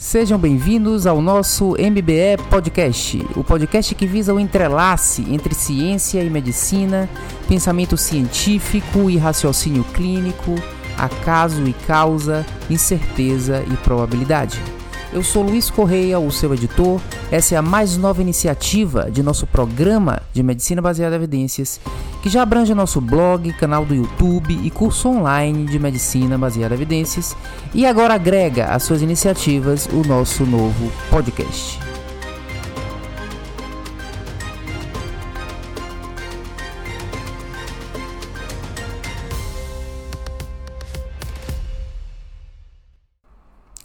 Sejam bem-vindos ao nosso MBE Podcast, o podcast que visa o entrelace entre ciência e medicina, pensamento científico e raciocínio clínico, acaso e causa, incerteza e probabilidade. Eu sou Luiz Correia, o seu editor. Essa é a mais nova iniciativa de nosso programa de medicina baseada em evidências, que já abrange nosso blog, canal do YouTube e curso online de medicina baseada em evidências, e agora agrega às suas iniciativas o nosso novo podcast.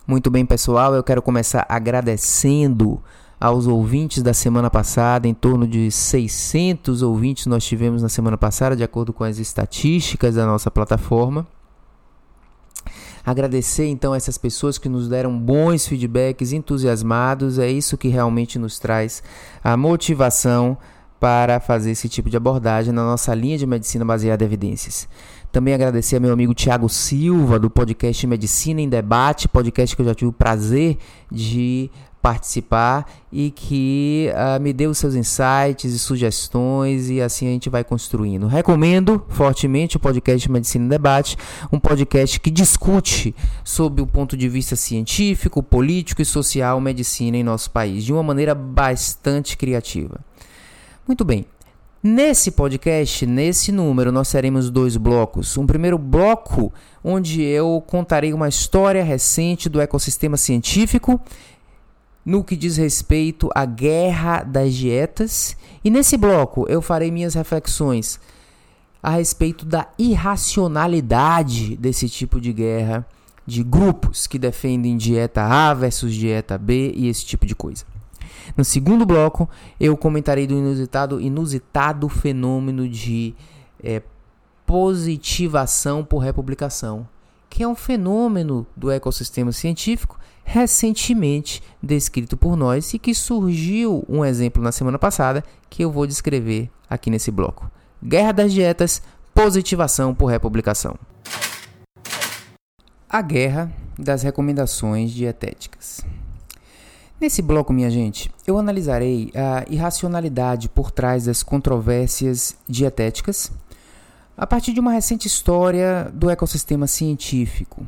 Muito bem, pessoal, eu quero começar agradecendo aos ouvintes da semana passada, em torno de 600 ouvintes nós tivemos na semana passada, de acordo com as estatísticas da nossa plataforma. Agradecer então essas pessoas que nos deram bons feedbacks, entusiasmados, é isso que realmente nos traz a motivação para fazer esse tipo de abordagem na nossa linha de medicina baseada em evidências. Também agradecer ao meu amigo Tiago Silva, do podcast Medicina em Debate, podcast que eu já tive o prazer de participar e que uh, me deu seus insights e sugestões e assim a gente vai construindo. Recomendo fortemente o podcast Medicina em Debate, um podcast que discute sobre o ponto de vista científico, político e social medicina em nosso país de uma maneira bastante criativa. Muito bem. Nesse podcast, nesse número, nós teremos dois blocos. Um primeiro bloco, onde eu contarei uma história recente do ecossistema científico no que diz respeito à guerra das dietas. E nesse bloco, eu farei minhas reflexões a respeito da irracionalidade desse tipo de guerra, de grupos que defendem dieta A versus dieta B e esse tipo de coisa. No segundo bloco, eu comentarei do inusitado, inusitado fenômeno de é, positivação por republicação, que é um fenômeno do ecossistema científico recentemente descrito por nós e que surgiu um exemplo na semana passada que eu vou descrever aqui nesse bloco. Guerra das dietas, positivação por republicação. A guerra das recomendações dietéticas. Nesse bloco, minha gente, eu analisarei a irracionalidade por trás das controvérsias dietéticas a partir de uma recente história do ecossistema científico.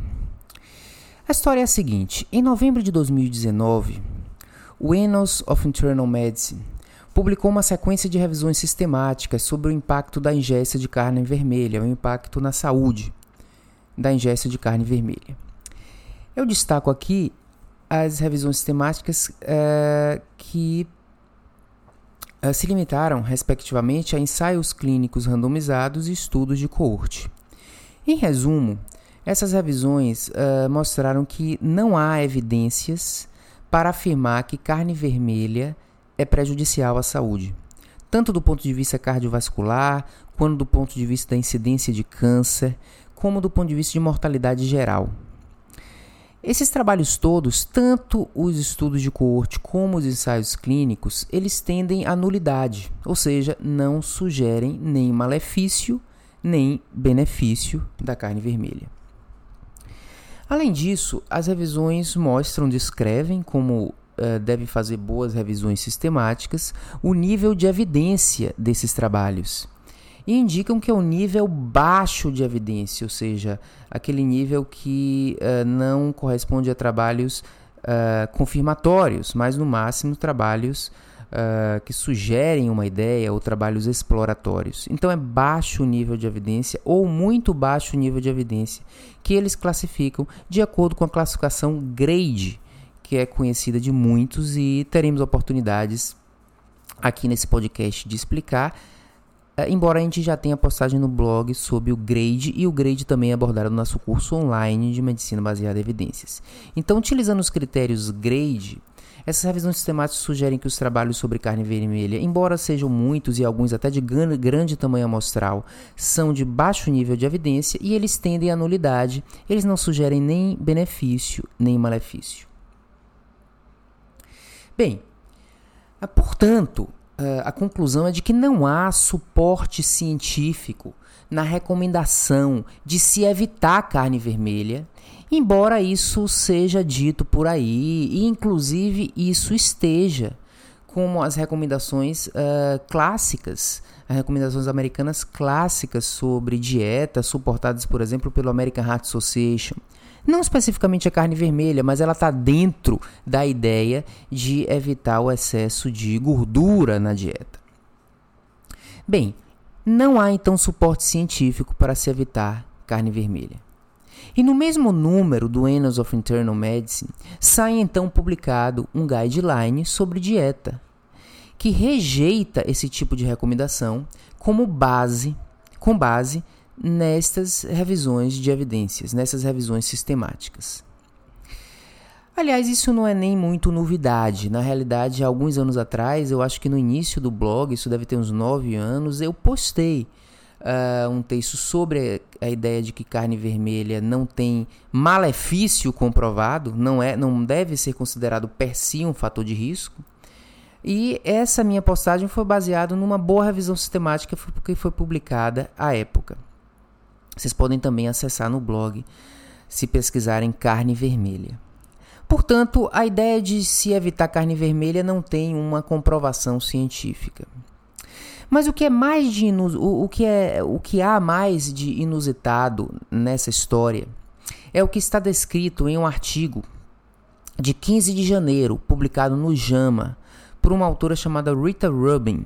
A história é a seguinte: em novembro de 2019, o Annals of Internal Medicine publicou uma sequência de revisões sistemáticas sobre o impacto da ingesta de carne vermelha, o impacto na saúde da ingesta de carne vermelha. Eu destaco aqui as revisões sistemáticas uh, que uh, se limitaram, respectivamente, a ensaios clínicos randomizados e estudos de coorte. Em resumo, essas revisões uh, mostraram que não há evidências para afirmar que carne vermelha é prejudicial à saúde, tanto do ponto de vista cardiovascular, quanto do ponto de vista da incidência de câncer, como do ponto de vista de mortalidade geral. Esses trabalhos todos, tanto os estudos de coorte como os ensaios clínicos, eles tendem à nulidade, ou seja, não sugerem nem malefício nem benefício da carne vermelha. Além disso, as revisões mostram, descrevem como uh, deve fazer boas revisões sistemáticas, o nível de evidência desses trabalhos e indicam que é um nível baixo de evidência, ou seja, aquele nível que uh, não corresponde a trabalhos uh, confirmatórios, mas no máximo trabalhos uh, que sugerem uma ideia ou trabalhos exploratórios. Então é baixo o nível de evidência ou muito baixo o nível de evidência que eles classificam de acordo com a classificação GRADE, que é conhecida de muitos e teremos oportunidades aqui nesse podcast de explicar embora a gente já tenha postagem no blog sobre o grade e o grade também é abordado no nosso curso online de medicina baseada em evidências. Então, utilizando os critérios grade, essas revisões sistemáticas sugerem que os trabalhos sobre carne vermelha, embora sejam muitos e alguns até de grande tamanho amostral, são de baixo nível de evidência e eles tendem à nulidade, eles não sugerem nem benefício nem malefício. Bem, portanto, uh, a conclusão é de que não há suporte científico na recomendação de se evitar carne vermelha Embora isso seja dito por aí, e inclusive isso esteja como as recomendações uh, clássicas, as recomendações americanas clássicas sobre dieta, suportadas, por exemplo, pelo American Heart Association. Não especificamente a carne vermelha, mas ela está dentro da ideia de evitar o excesso de gordura na dieta. Bem, não há então suporte científico para se evitar carne vermelha. E no mesmo número do Annals of Internal Medicine, sai então publicado um guideline sobre dieta, que rejeita esse tipo de recomendação como base, com base nestas revisões de evidências, nessas revisões sistemáticas. Aliás, isso não é nem muito novidade. Na realidade, há alguns anos atrás, eu acho que no início do blog, isso deve ter uns nove anos, eu postei uh, um texto sobre a ideia de que carne vermelha não tem malefício comprovado, não é, não deve ser considerado per si um fator de risco. E essa minha postagem foi baseada numa boa revisão sistemática que foi publicada à época. Vocês podem também acessar no blog se pesquisarem carne vermelha. Portanto, a ideia de se evitar carne vermelha não tem uma comprovação científica. Mas o que é mais de inus... o, o que é o que há mais de inusitado nessa história é o que está descrito em um artigo de 15 de janeiro, publicado no JAMA, por uma autora chamada Rita Rubin.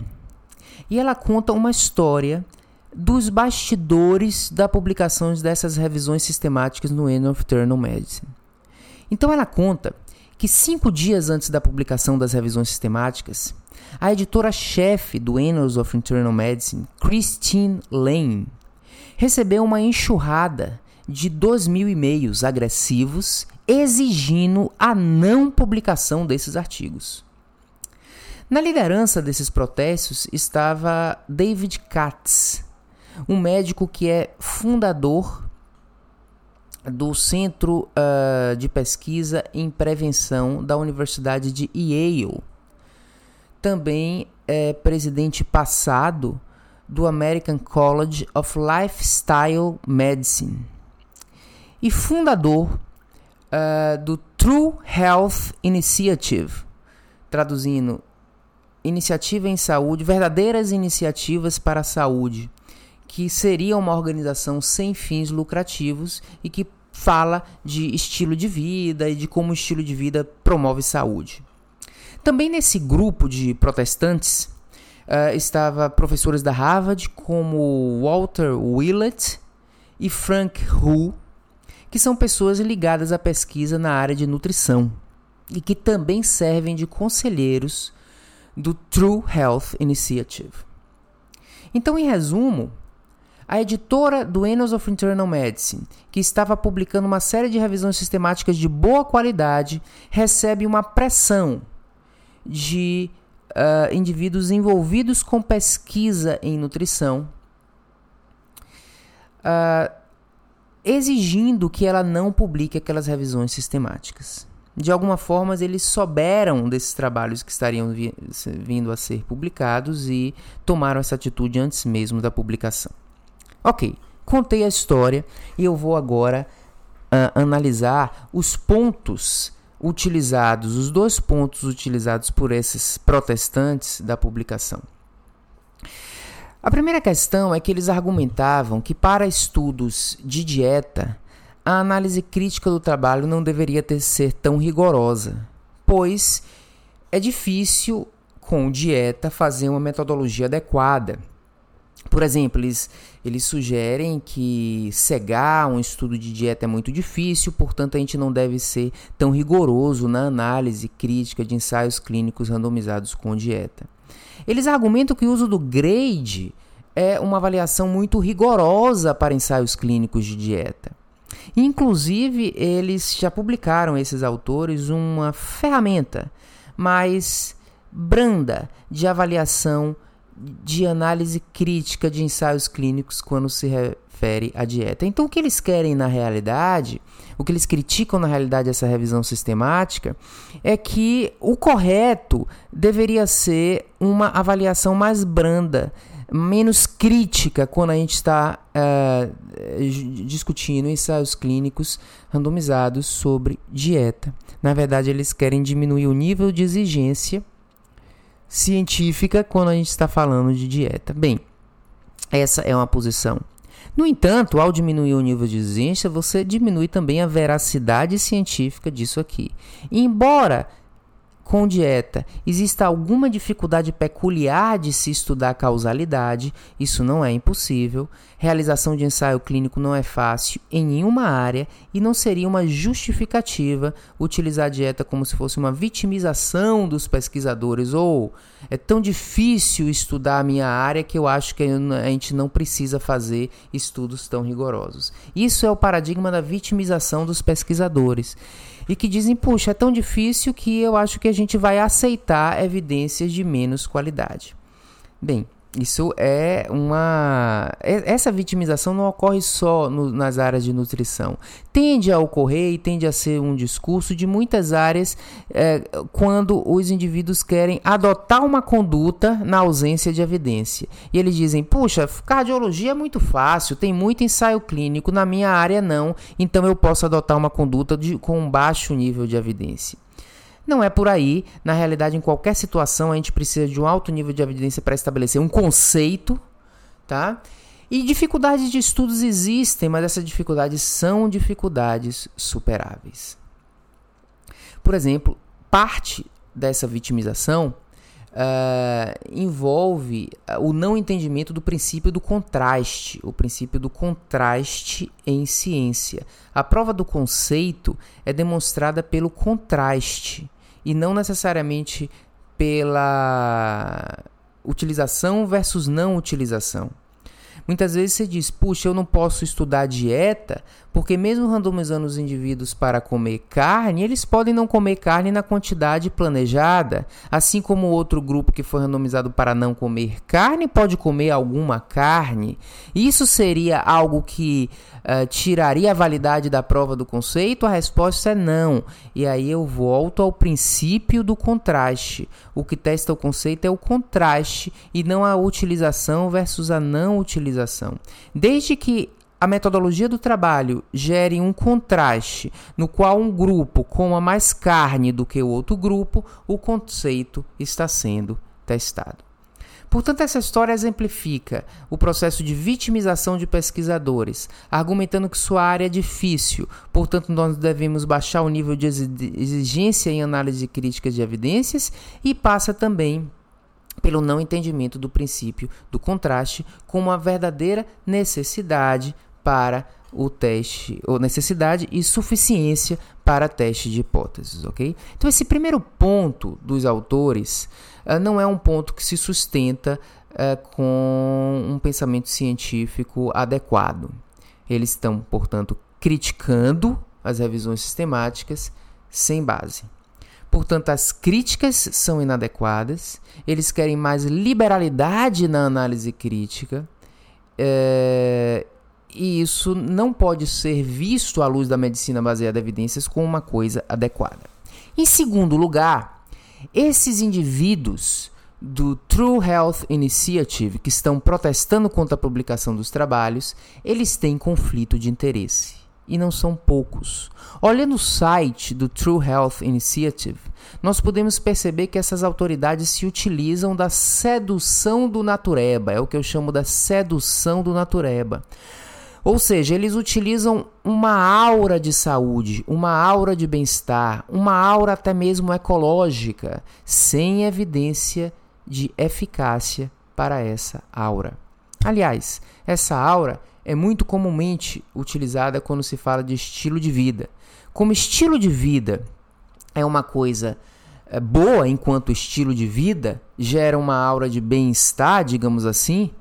E ela conta uma história dos bastidores da publicação dessas revisões sistemáticas no Annal of Internal Medicine. Então ela conta que cinco dias antes da publicação das revisões sistemáticas, a editora-chefe do Annals of Internal Medicine, Christine Lane, recebeu uma enxurrada de 2 mil e-mails agressivos exigindo a não publicação desses artigos. Na liderança desses protestos estava David Katz, um médico que é fundador do Centro uh, de Pesquisa em Prevenção da Universidade de Yale. Também é presidente passado do American College of Lifestyle Medicine. E fundador uh, do True Health Initiative, traduzindo Iniciativa em Saúde, verdadeiras iniciativas para a saúde, que seria uma organização sem fins lucrativos e que fala de estilo de vida e de como o estilo de vida promove saúde. Também nesse grupo de protestantes uh, estava professores da Harvard como Walter Willett e Frank Hu, que são pessoas ligadas à pesquisa na área de nutrição e que também servem de conselheiros do True Health Initiative. Então, em resumo, a editora do Annals of Internal Medicine, que estava publicando uma série de revisões sistemáticas de boa qualidade, recebe uma pressão de uh, indivíduos envolvidos com pesquisa em nutrição, uh, exigindo que ela não publique aquelas revisões sistemáticas de alguma forma eles souberam desses trabalhos que estariam vi vindo a ser publicados e tomaram essa atitude antes mesmo da publicação. Ok, contei a história e eu vou agora uh, analisar os pontos utilizados, os dois pontos utilizados por esses protestantes da publicação. A primeira questão é que eles argumentavam que para estudos de dieta a análise crítica do trabalho não deveria ter ser tão rigorosa, pois é difícil com dieta fazer uma metodologia adequada. Por exemplo, eles, eles sugerem que cegar um estudo de dieta é muito difícil, portanto, a gente não deve ser tão rigoroso na análise crítica de ensaios clínicos randomizados com dieta. Eles argumentam que o uso do grade é uma avaliação muito rigorosa para ensaios clínicos de dieta. Inclusive, eles já publicaram, esses autores, uma ferramenta mais branda de avaliação de análise crítica de ensaios clínicos quando se refere à dieta. Então, o que eles querem na realidade, o que eles criticam na realidade essa revisão sistemática, é que o correto deveria ser uma avaliação mais branda menos crítica quando a gente está uh, discutindo ensaios clínicos randomizados sobre dieta. Na verdade, eles querem diminuir o nível de exigência científica quando a gente está falando de dieta. Bem, essa é uma posição. No entanto, ao diminuir o nível de exigência, você diminui também a veracidade científica disso aqui. Embora com dieta exista alguma dificuldade peculiar de se estudar causalidade, isso não é impossível. Realização de ensaio clínico não é fácil em nenhuma área e não seria uma justificativa utilizar a dieta como se fosse uma vitimização dos pesquisadores ou é tão difícil estudar a minha área que eu acho que a gente não precisa fazer estudos tão rigorosos. Isso é o paradigma da vitimização dos pesquisadores e que dizem, puxa, é tão difícil que eu acho que a gente vai aceitar evidências de menos qualidade. Bem, isso é uma. Essa vitimização não ocorre só no, nas áreas de nutrição. Tende a ocorrer e tende a ser um discurso de muitas áreas é, quando os indivíduos querem adotar uma conduta na ausência de evidência. E eles dizem: puxa, cardiologia é muito fácil, tem muito ensaio clínico, na minha área não, então eu posso adotar uma conduta de, com um baixo nível de evidência. Não é por aí. Na realidade, em qualquer situação, a gente precisa de um alto nível de evidência para estabelecer um conceito, tá? E dificuldades de estudos existem, mas essas dificuldades são dificuldades superáveis. Por exemplo, parte dessa vitimização uh, envolve o não entendimento do princípio do contraste, o princípio do contraste em ciência. A prova do conceito é demonstrada pelo contraste e não necessariamente pela utilização versus não utilização. Muitas vezes você diz, puxa, eu não posso estudar dieta, porque mesmo randomizando os indivíduos para comer carne, eles podem não comer carne na quantidade planejada, assim como outro grupo que foi randomizado para não comer carne pode comer alguma carne. Isso seria algo que uh, tiraria a validade da prova do conceito? A resposta é não. E aí eu volto ao princípio do contraste. O que testa o conceito é o contraste e não a utilização versus a não utilização. Desde que a metodologia do trabalho gere um contraste no qual um grupo coma mais carne do que o outro grupo, o conceito está sendo testado. Portanto, essa história exemplifica o processo de vitimização de pesquisadores, argumentando que sua área é difícil, portanto, nós devemos baixar o nível de exigência em análise crítica de evidências e passa também pelo não entendimento do princípio do contraste como uma verdadeira necessidade para o teste, ou necessidade e suficiência para teste de hipóteses, ok? Então, esse primeiro ponto dos autores uh, não é um ponto que se sustenta uh, com um pensamento científico adequado. Eles estão, portanto, criticando as revisões sistemáticas sem base. Portanto, as críticas são inadequadas, eles querem mais liberalidade na análise crítica. É, e isso não pode ser visto à luz da medicina baseada em evidências como uma coisa adequada. Em segundo lugar, esses indivíduos do True Health Initiative que estão protestando contra a publicação dos trabalhos, eles têm conflito de interesse. E não são poucos. Olhando o site do True Health Initiative, nós podemos perceber que essas autoridades se utilizam da sedução do natureba, é o que eu chamo da sedução do natureba. Ou seja, eles utilizam uma aura de saúde, uma aura de bem-estar, uma aura até mesmo ecológica, sem evidência de eficácia para essa aura. Aliás, essa aura é muito comumente utilizada quando se fala de estilo de vida. Como estilo de vida é uma coisa é, boa enquanto estilo de vida, gera uma aura de bem-estar, digamos assim,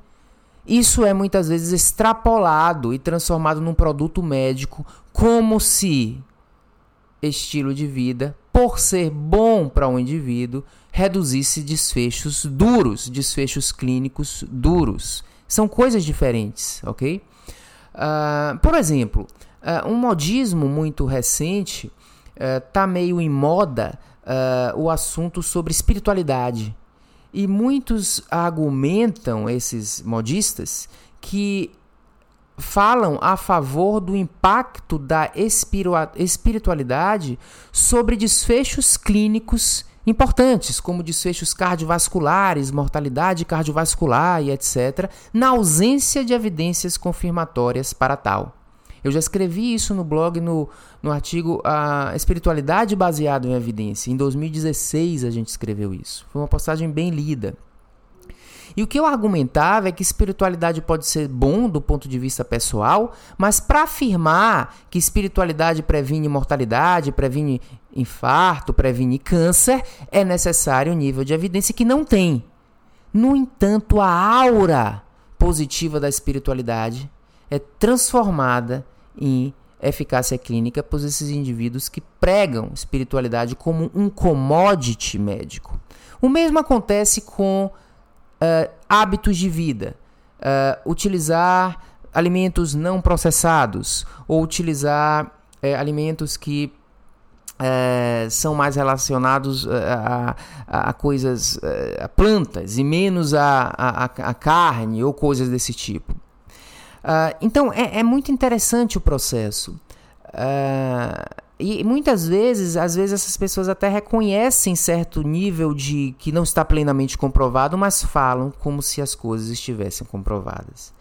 isso é muitas vezes extrapolado e transformado num produto médico, como se estilo de vida, por ser bom para um indivíduo, reduzisse desfechos duros, desfechos clínicos duros. São coisas diferentes, ok? Uh, por exemplo, uh, um modismo muito recente está uh, meio em moda o assunto sobre espiritualidade. E muitos argumentam, esses modistas, que falam a favor do impacto da espiritualidade sobre desfechos clínicos importantes, como desfechos cardiovasculares, mortalidade cardiovascular e etc., na ausência de evidências confirmatórias para tal. Eu já escrevi isso no blog, no, no artigo A Espiritualidade Baseada em Evidência. Em 2016 a gente escreveu isso. Foi uma postagem bem lida. E o que eu argumentava é que espiritualidade pode ser bom do ponto de vista pessoal, mas para afirmar que espiritualidade previne mortalidade, previne infarto, previne câncer, é necessário um nível de evidência que não tem. No entanto, a aura positiva da espiritualidade é transformada em eficácia clínica por esses indivíduos que pregam espiritualidade como um commodity médico. O mesmo acontece com uh, hábitos de vida, uh, utilizar alimentos não processados ou utilizar uh, alimentos que são mais relacionados a, a, a coisas, a plantas e menos a, a, a carne ou coisas desse tipo. Uh, então é, é, muito interessante o processo. Uh, e muitas vezes, às vezes essas pessoas até reconhecem certo nível de que não está plenamente comprovado, mas falam como se as coisas estivessem comprovadas.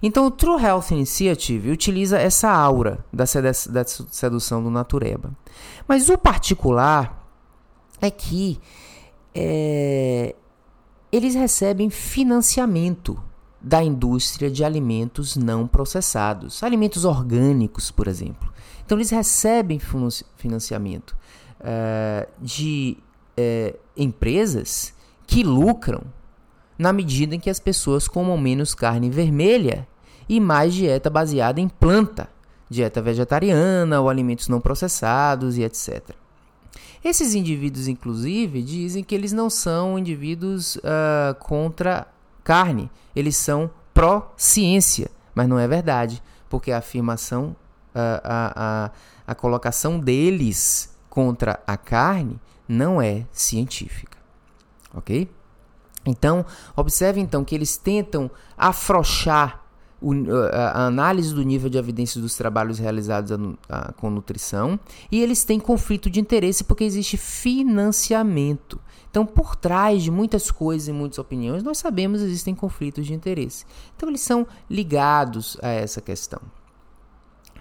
Então o True Health Initiative utiliza essa aura da sedução do natureba. Mas o particular é que é, eles recebem financiamento da indústria de alimentos não processados, alimentos orgânicos, por exemplo. Então, eles recebem financiamento uh, de uh, empresas que lucram na medida em que as pessoas comam menos carne vermelha e mais dieta baseada em planta, dieta vegetariana ou alimentos não processados e etc. Esses indivíduos, inclusive, dizem que eles não são indivíduos uh, contra carne, eles são pró-ciência, mas não é verdade, porque a afirmação, a, a, a, a colocação deles contra a carne não é científica, ok? Então, observe então que eles tentam afrouxar o, a, análise do nível de evidência dos trabalhos realizados a, a, com nutrição e eles têm conflito de interesse porque existe financiamento. Então, por trás de muitas coisas e muitas opiniões, nós sabemos existem conflitos de interesse. Então, eles são ligados a essa questão.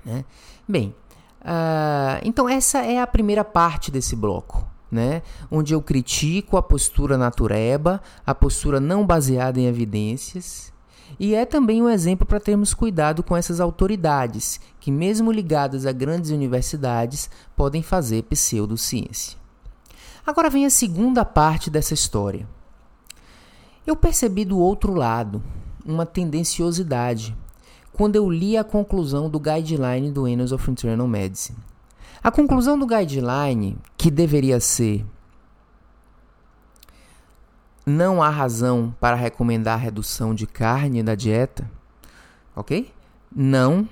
Né? Bem, uh, então essa é a primeira parte desse bloco. Né? Onde eu critico a postura natureba, a postura não baseada em evidências, e é também um exemplo para termos cuidado com essas autoridades, que, mesmo ligadas a grandes universidades, podem fazer pseudociência. Agora vem a segunda parte dessa história. Eu percebi do outro lado uma tendenciosidade quando eu li a conclusão do guideline do Annals of Internal Medicine. A conclusão do guideline, que deveria ser não há razão para recomendar redução de carne da dieta, ok? Não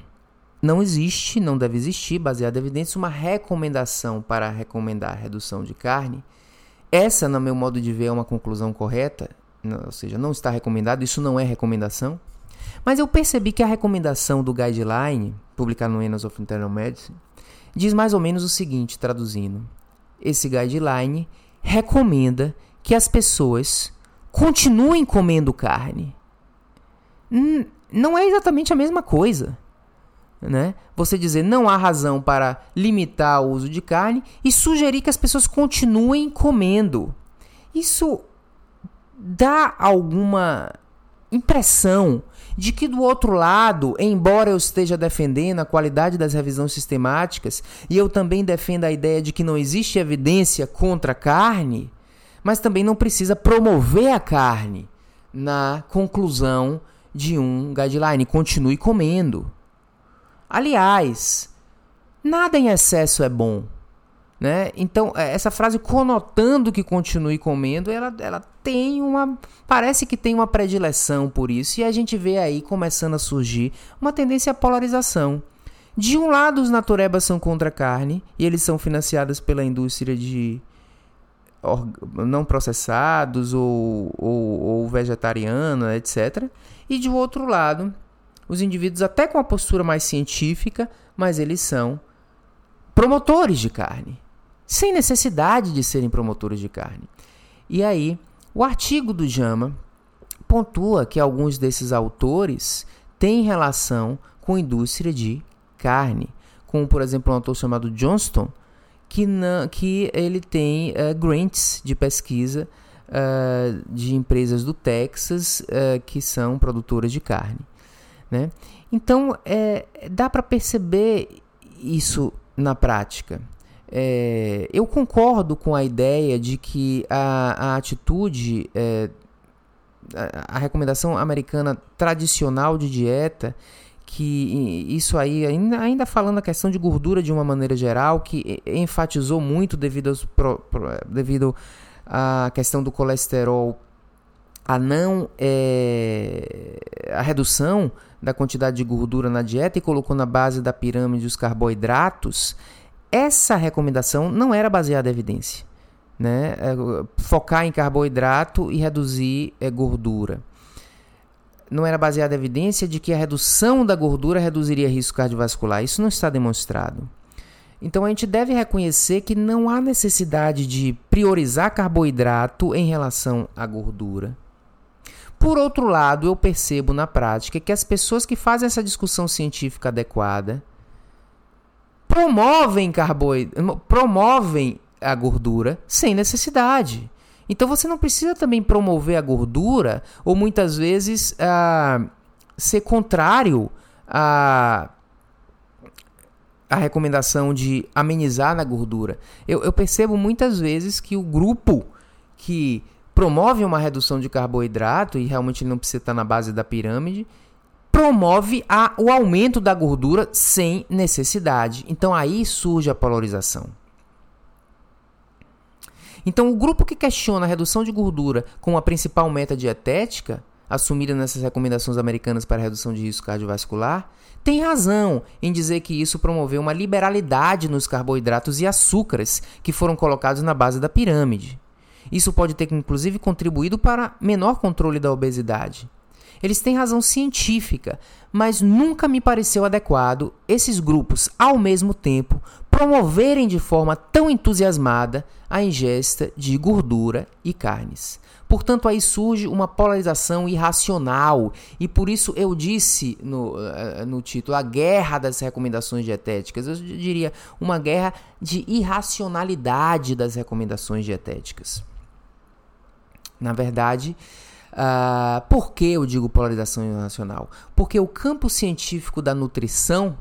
não existe, não deve existir, baseado em evidência, uma recomendação para recomendar redução de carne. Essa, no meu modo de ver, é uma conclusão correta, ou seja, não está recomendado, isso não é recomendação. Mas eu percebi que a recomendação do guideline, publicado no Annals of Internal Medicine, diz mais ou menos o seguinte, traduzindo. Esse guideline recomenda que as pessoas continuem comendo carne. Não é exatamente a mesma coisa né? Você dizer não há razão para limitar o uso de carne e sugerir que as pessoas continuem comendo. Isso dá alguma impressão de que do outro lado, embora eu esteja defendendo a qualidade das revisões sistemáticas e eu também defendo a ideia de que não existe evidência contra a carne, mas também não precisa promover a carne na conclusão de um guideline. Continue comendo. Aliás, nada em excesso é bom. Né? Então, é, essa frase conotando que continue comendo, ela, ela tem uma. Parece que tem uma predileção por isso, e a gente vê aí começando a surgir uma tendência à polarização. De um lado, os naturebas são contra a carne, e eles são financiados pela indústria de não processados ou, ou, ou vegetariano, etc. E de outro lado, os indivíduos até com uma postura mais científica, mas eles são promotores de carne, sem necessidade de serem promotores de carne. E aí, o artigo do Jama pontua que alguns desses autores têm relação com a indústria de carne, como por exemplo um autor chamado Johnston, que, não, que ele tem uh, grants de pesquisa uh, de empresas do Texas uh, que são produtoras de carne. Né? Então, é, dá para perceber isso na prática. É, eu concordo com a ideia de que a, a atitude, é, a, a recomendação americana tradicional de dieta que isso aí, ainda, falando a questão de gordura de uma maneira geral, que enfatizou muito devido, pro, pro, devido à questão do colesterol, a não é, a redução da quantidade de gordura na dieta e colocou na base da pirâmide os carboidratos, essa recomendação não era baseada em evidência. Né? É, focar em carboidrato e reduzir é, gordura não era baseada em evidência de que a redução da gordura reduziria risco cardiovascular. Isso não está demonstrado. Então a gente deve reconhecer que não há necessidade de priorizar carboidrato em relação à gordura. Por outro lado, eu percebo na prática que as pessoas que fazem essa discussão científica adequada promovem carboidrato, promovem a gordura sem necessidade. Então você não precisa também promover a gordura ou muitas vezes uh, ser contrário a a recomendação de amenizar na gordura. Eu, eu, percebo muitas vezes que o grupo que promove uma redução de carboidrato, e realmente não precisa estar na base da pirâmide, promove a, o aumento da gordura sem necessidade. Então aí surge a polarização. Então, o grupo que questiona a redução de gordura como a principal meta dietética, assumida nessas recomendações americanas para redução de risco cardiovascular, tem razão em dizer que isso promoveu uma liberalidade nos carboidratos e açúcares que foram colocados na base da pirâmide. Isso pode ter inclusive contribuído para menor controle da obesidade. Eles têm razão científica, mas nunca me pareceu adequado esses grupos, ao mesmo tempo, promoverem de forma tão entusiasmada a ingesta de gordura e carnes. Portanto, aí surge uma polarização irracional, e por isso eu disse no, uh, no título a guerra das recomendações dietéticas. Eu diria uma guerra de irracionalidade das recomendações dietéticas. Na verdade, Uh, por que eu digo polarização irracional? Porque o campo científico da nutrição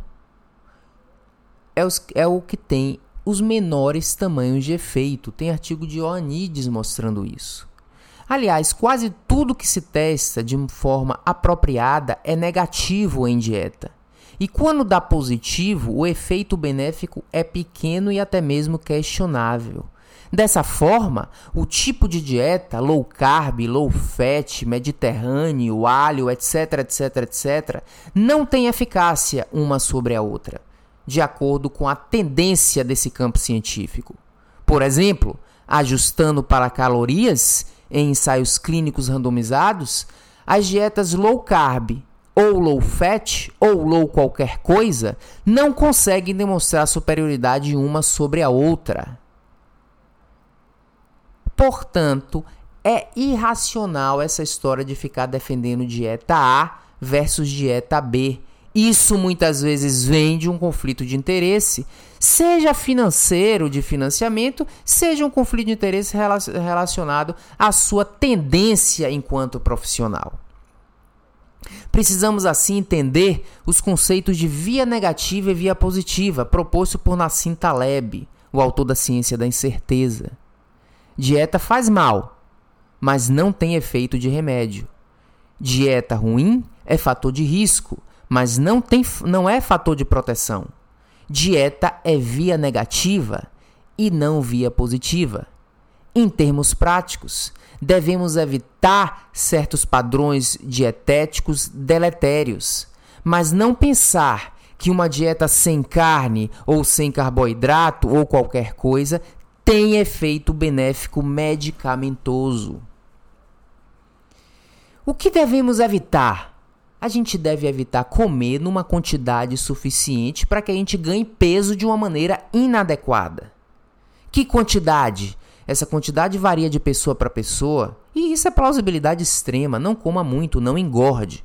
é, os, é o que tem os menores tamanhos de efeito. Tem artigo de Ioannidis mostrando isso. Aliás, quase tudo que se testa de forma apropriada é negativo em dieta. E quando dá positivo, o efeito benéfico é pequeno e até mesmo questionável. Dessa forma, o tipo de dieta low carb, low fat, mediterrâneo, alho, etc, etc, etc, não tem eficácia uma sobre a outra, de acordo com a tendência desse campo científico. Por exemplo, ajustando para calorias em ensaios clínicos randomizados, as dietas low carb ou low fat ou low qualquer coisa não conseguem demonstrar superioridade uma sobre a outra. Portanto, é irracional essa história de ficar defendendo dieta A versus dieta B. Isso muitas vezes vem de um conflito de interesse, seja financeiro de financiamento, seja um conflito de interesse relacionado à sua tendência enquanto profissional. Precisamos assim entender os conceitos de via negativa e via positiva proposto por Nassim Taleb, o autor da Ciência da Incerteza. Dieta faz mal, mas não tem efeito de remédio. Dieta ruim é fator de risco, mas não, tem, não é fator de proteção. Dieta é via negativa e não via positiva. Em termos práticos, devemos evitar certos padrões dietéticos deletérios, mas não pensar que uma dieta sem carne ou sem carboidrato ou qualquer coisa tem efeito benéfico medicamentoso. O que devemos evitar? A gente deve evitar comer numa quantidade suficiente para que a gente ganhe peso de uma maneira inadequada. Que quantidade? Essa quantidade varia de pessoa para pessoa e isso é plausibilidade extrema. Não coma muito, não engorde.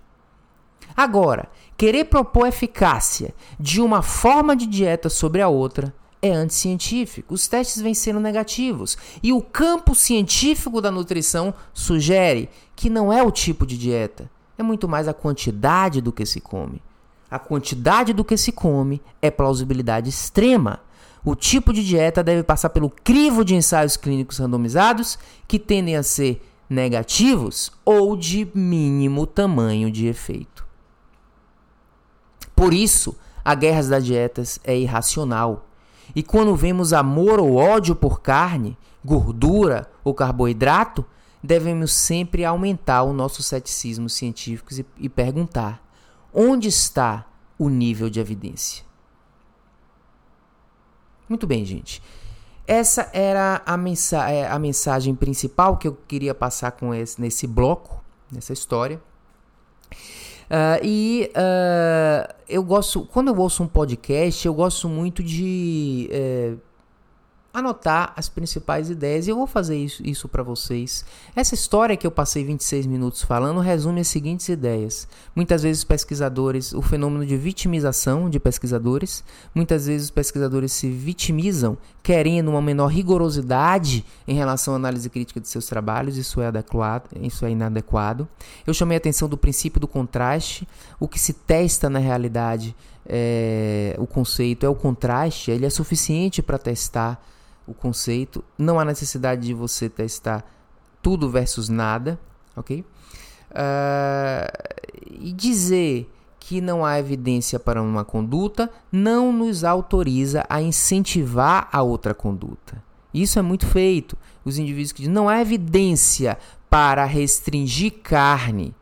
Agora, querer propor eficácia de uma forma de dieta sobre a outra é anticientífico. Os testes vêm sendo negativos e o campo científico da nutrição sugere que não é o tipo de dieta, é muito mais a quantidade do que se come. A quantidade do que se come é plausibilidade extrema. O tipo de dieta deve passar pelo crivo de ensaios clínicos randomizados que tendem a ser negativos ou de mínimo tamanho de efeito. Por isso, a guerra das dietas é irracional. E quando vemos amor ou ódio por carne, gordura ou carboidrato, devemos sempre aumentar o nosso ceticismo científico e, e perguntar: onde está o nível de evidência? Muito bem, gente. Essa era a, mensa é, a mensagem principal que eu queria passar com esse, nesse bloco, nessa história. Uh, e uh, eu gosto, quando eu ouço um podcast, eu gosto muito de uh, anotar as principais ideias e eu vou fazer isso, isso para vocês. Essa história que eu passei 26 minutos falando resume as seguintes ideias. Muitas vezes pesquisadores, o fenômeno de vitimização de pesquisadores, muitas vezes os pesquisadores se vitimizam querendo uma menor rigorosidade em relação à análise crítica de seus trabalhos, isso é adequado, isso é inadequado. Eu chamei a atenção do princípio do contraste, o que se testa na realidade é, o conceito é o contraste, ele é suficiente para testar o conceito. Não há necessidade de você testar tudo versus nada, ok? Uh, e dizer que não há evidência para uma conduta não nos autoriza a incentivar a outra conduta. Isso é muito feito. Os indivíduos que dizem não há evidência para restringir carne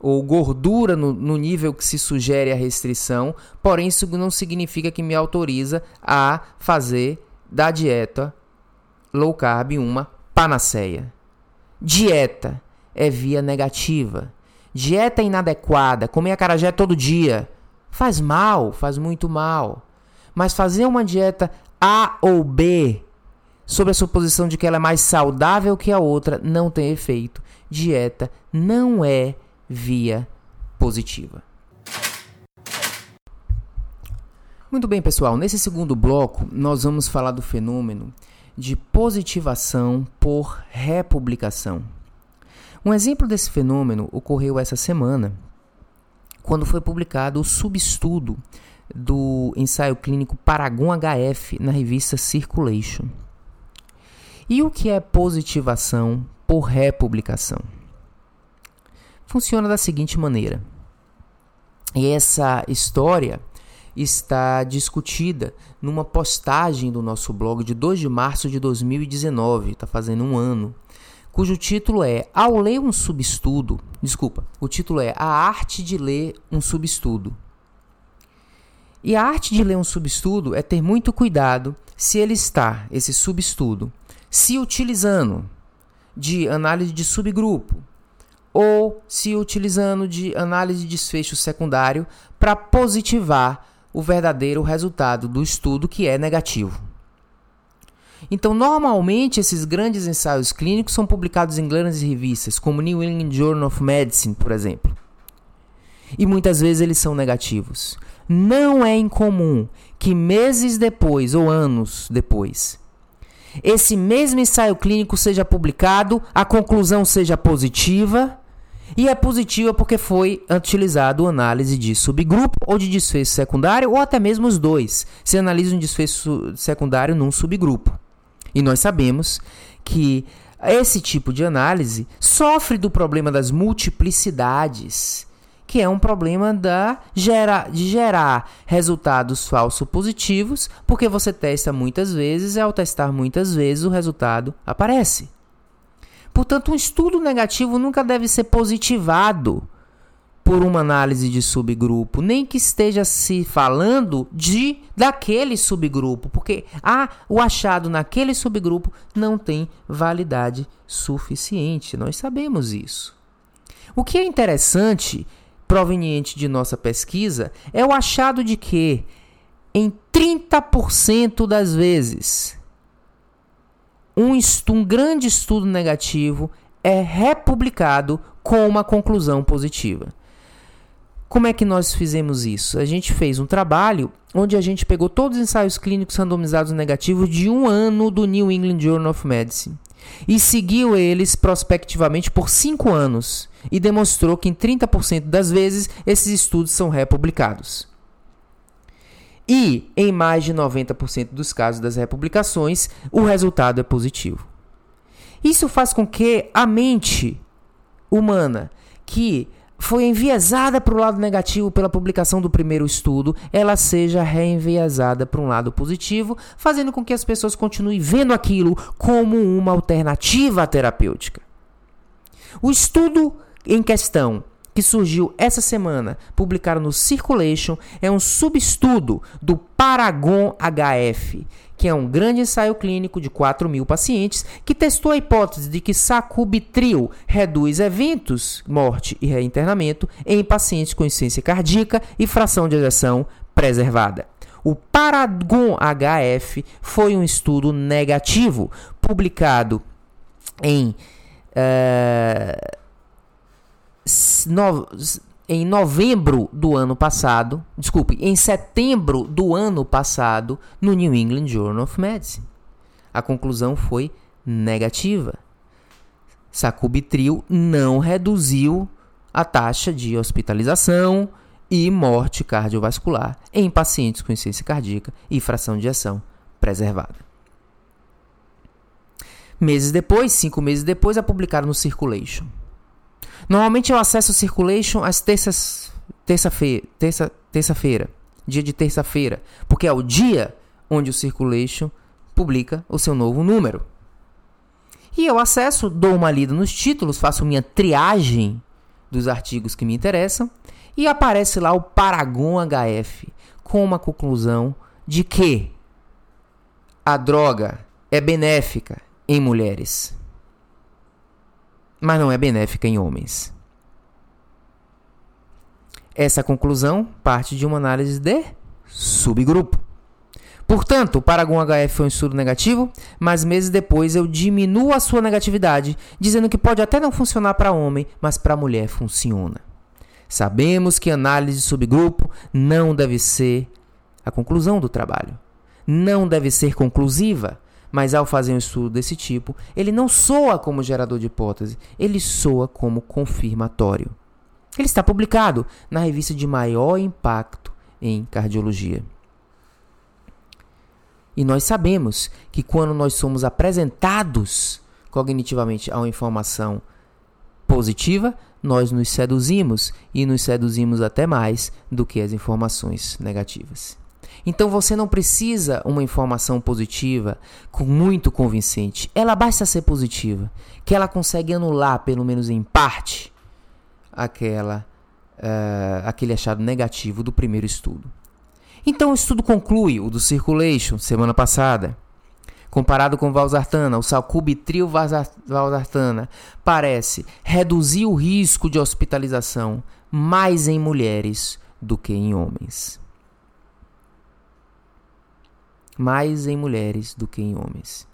ou gordura no, no, nível que se sugere a restrição, porém isso não significa que me autoriza a fazer da dieta low carb uma panaceia. Dieta é via negativa. Dieta inadequada, comer acarajé todo dia, faz mal, faz muito mal. Mas fazer uma dieta A ou B, sob a suposição de que ela é mais saudável que a outra, não tem efeito. Dieta não é via positiva. Muito bem, pessoal. Nesse segundo bloco, nós vamos falar do fenômeno de positivação por republicação. Um exemplo desse fenômeno ocorreu essa semana, quando foi publicado o subestudo do ensaio clínico Paragon HF na revista Circulation. E o que é positivação por republicação? Funciona da seguinte maneira. E essa história está discutida numa postagem do nosso blog de 2 de março de 2019, está fazendo um ano, cujo título é Ao ler um subestudo, desculpa, o título é A Arte de Ler um Subestudo. E a arte de ler um subestudo é ter muito cuidado se ele está, esse subestudo, se utilizando de análise de subgrupo ou se utilizando de análise de desfecho secundário para positivar o verdadeiro resultado do estudo que é negativo. Então, normalmente, esses grandes ensaios clínicos são publicados em grandes revistas, como New England Journal of Medicine, por exemplo. E muitas vezes eles são negativos. Não é incomum que meses depois ou anos depois, esse mesmo ensaio clínico seja publicado, a conclusão seja positiva e é positiva porque foi utilizado análise de subgrupo ou de desfecho secundário, ou até mesmo os dois. Se analisa um desfecho secundário num subgrupo. E nós sabemos que esse tipo de análise sofre do problema das multiplicidades, que é um problema da gera, de gerar resultados falsos positivos, porque você testa muitas vezes e ao testar muitas vezes o resultado aparece. Portanto, um estudo negativo nunca deve ser positivado por uma análise de subgrupo, nem que esteja se falando de daquele subgrupo, porque ah, o achado naquele subgrupo não tem validade suficiente. Nós sabemos isso. O que é interessante, proveniente de nossa pesquisa, é o achado de que em 30% das vezes um, um grande estudo negativo é republicado com uma conclusão positiva. Como é que nós fizemos isso? A gente fez um trabalho onde a gente pegou todos os ensaios clínicos randomizados negativos de um ano do New England Journal of Medicine e seguiu eles prospectivamente por cinco anos e demonstrou que em 30% das vezes esses estudos são republicados. E em mais de 90% dos casos das republicações, o resultado é positivo. Isso faz com que a mente humana, que foi enviesada para o lado negativo pela publicação do primeiro estudo, ela seja reenviesada para um lado positivo, fazendo com que as pessoas continuem vendo aquilo como uma alternativa terapêutica. O estudo em questão que surgiu essa semana, publicado no Circulation, é um subestudo do Paragon HF, que é um grande ensaio clínico de 4 mil pacientes que testou a hipótese de que sacubitril reduz eventos, morte e reinternamento em pacientes com insuficiência cardíaca e fração de ejeção preservada. O Paragon HF foi um estudo negativo, publicado em. Uh, no, em novembro do ano passado, desculpe, em setembro do ano passado, no New England Journal of Medicine. A conclusão foi negativa. Sacubitril não reduziu a taxa de hospitalização e morte cardiovascular em pacientes com insuficiência cardíaca e fração de ejeção preservada. Meses depois, cinco meses depois, a publicaram no Circulation. Normalmente eu acesso o Circulation às terças, terça-feira, terça, terça-feira, dia de terça-feira, porque é o dia onde o Circulation publica o seu novo número. E eu acesso, dou uma lida nos títulos, faço minha triagem dos artigos que me interessam e aparece lá o Paragon HF com uma conclusão de que a droga é benéfica em mulheres mas não é benéfica em homens. Essa conclusão parte de uma análise de subgrupo. Portanto, o Paragon HF foi um estudo negativo, mas meses depois eu diminuo a sua negatividade, dizendo que pode até não funcionar para homem, mas para mulher funciona. Sabemos que análise de subgrupo não deve ser a conclusão do trabalho. Não deve ser conclusiva, mas ao fazer um estudo desse tipo, ele não soa como gerador de hipótese, ele soa como confirmatório. Ele está publicado na revista de maior impacto em cardiologia. E nós sabemos que quando nós somos apresentados cognitivamente a uma informação positiva, nós nos seduzimos e nos seduzimos até mais do que as informações negativas. Então você não precisa uma informação positiva com muito convincente. Ela basta ser positiva, que ela consegue anular, pelo menos em parte, aquela uh, aquele achado negativo do primeiro estudo. Então o estudo conclui, o do Circulation, semana passada, comparado com valsartana, o salcubitril valsartana parece reduzir o risco de hospitalização mais em mulheres do que em homens mais em mulheres do que em homens.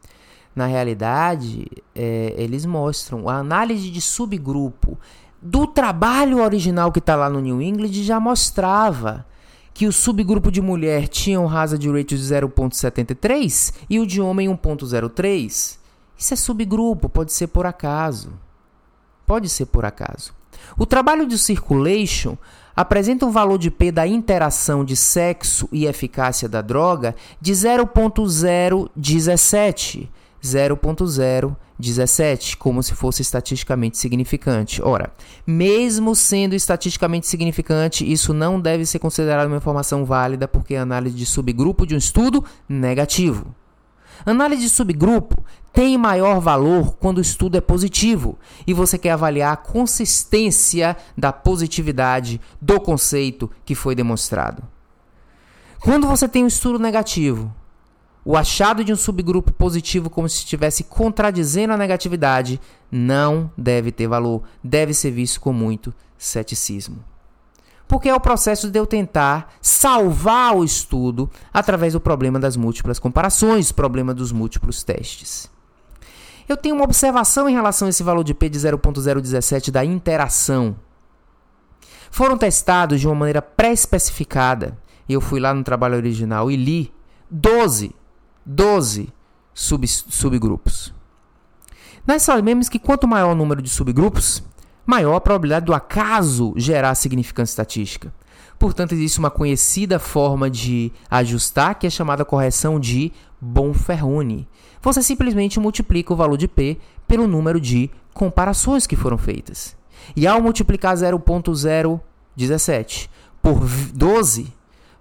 Na realidade, é, eles mostram a análise de subgrupo do trabalho original que está lá no New England já mostrava que o subgrupo de mulher tinha um hazard ratio de 0.73 e o de homem 1.03. Isso é subgrupo, pode ser por acaso. Pode ser por acaso. O trabalho de circulation apresenta um valor de P da interação de sexo e eficácia da droga de 0.017. 0.017, como se fosse estatisticamente significante. Ora, mesmo sendo estatisticamente significante, isso não deve ser considerado uma informação válida porque é análise de subgrupo de um estudo negativo. Análise de subgrupo tem maior valor quando o estudo é positivo e você quer avaliar a consistência da positividade do conceito que foi demonstrado. Quando você tem um estudo negativo, o achado de um subgrupo positivo como se estivesse contradizendo a negatividade não deve ter valor, deve ser visto com muito ceticismo. Porque é o processo de eu tentar salvar o estudo através do problema das múltiplas comparações, problema dos múltiplos testes. Eu tenho uma observação em relação a esse valor de P de 0.017 da interação. Foram testados de uma maneira pré-especificada. Eu fui lá no trabalho original e li 12, 12 sub, subgrupos. Nós sabemos que quanto maior o número de subgrupos, maior a probabilidade do acaso gerar significância estatística. Portanto, existe uma conhecida forma de ajustar que é chamada correção de Bonferroni. Você simplesmente multiplica o valor de P pelo número de comparações que foram feitas. E ao multiplicar 0.017 por 12,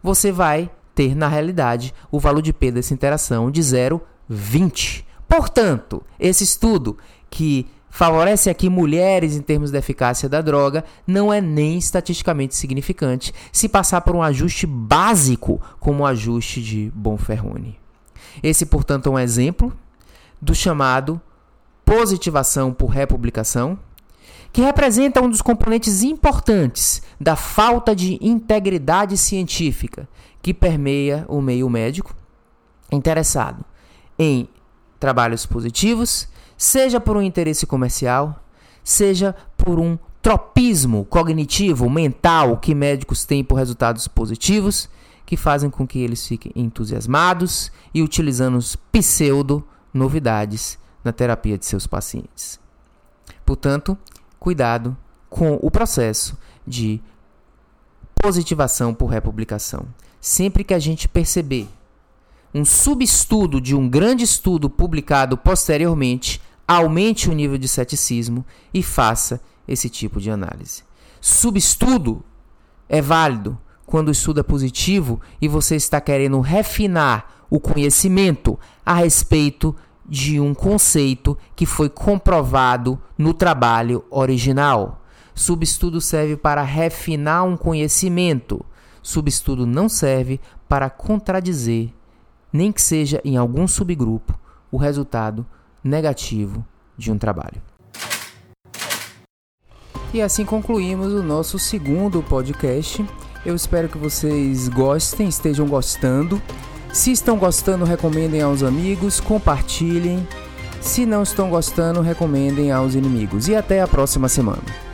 você vai ter na realidade o valor de P dessa interação de 0,20. Portanto, esse estudo que favorece aqui mulheres em termos de eficácia da droga não é nem estatisticamente significante se passar por um ajuste básico como o ajuste de Bonferroni. Esse, portanto, é um exemplo do chamado positivação por republicação, que representa um dos componentes importantes da falta de integridade científica que permeia o meio médico interessado em trabalhos positivos, seja por um interesse comercial, seja por um tropismo cognitivo, mental que médicos têm por resultados positivos, que fazem com que eles fiquem entusiasmados e utilizando pseudo novidades na terapia de seus pacientes. Portanto, cuidado com o processo de positivação por republicação. Sempre que a gente perceber um subestudo de um grande estudo publicado posteriormente, aumente o nível de ceticismo e faça esse tipo de análise. Subestudo é válido quando o estudo é positivo e você está querendo refinar o conhecimento a respeito de um conceito que foi comprovado no trabalho original. Subestudo serve para refinar um conhecimento. Subestudo não serve para contradizer nem que seja em algum subgrupo, o resultado negativo de um trabalho. E assim concluímos o nosso segundo podcast. Eu espero que vocês gostem, estejam gostando. Se estão gostando, recomendem aos amigos, compartilhem. Se não estão gostando, recomendem aos inimigos. E até a próxima semana.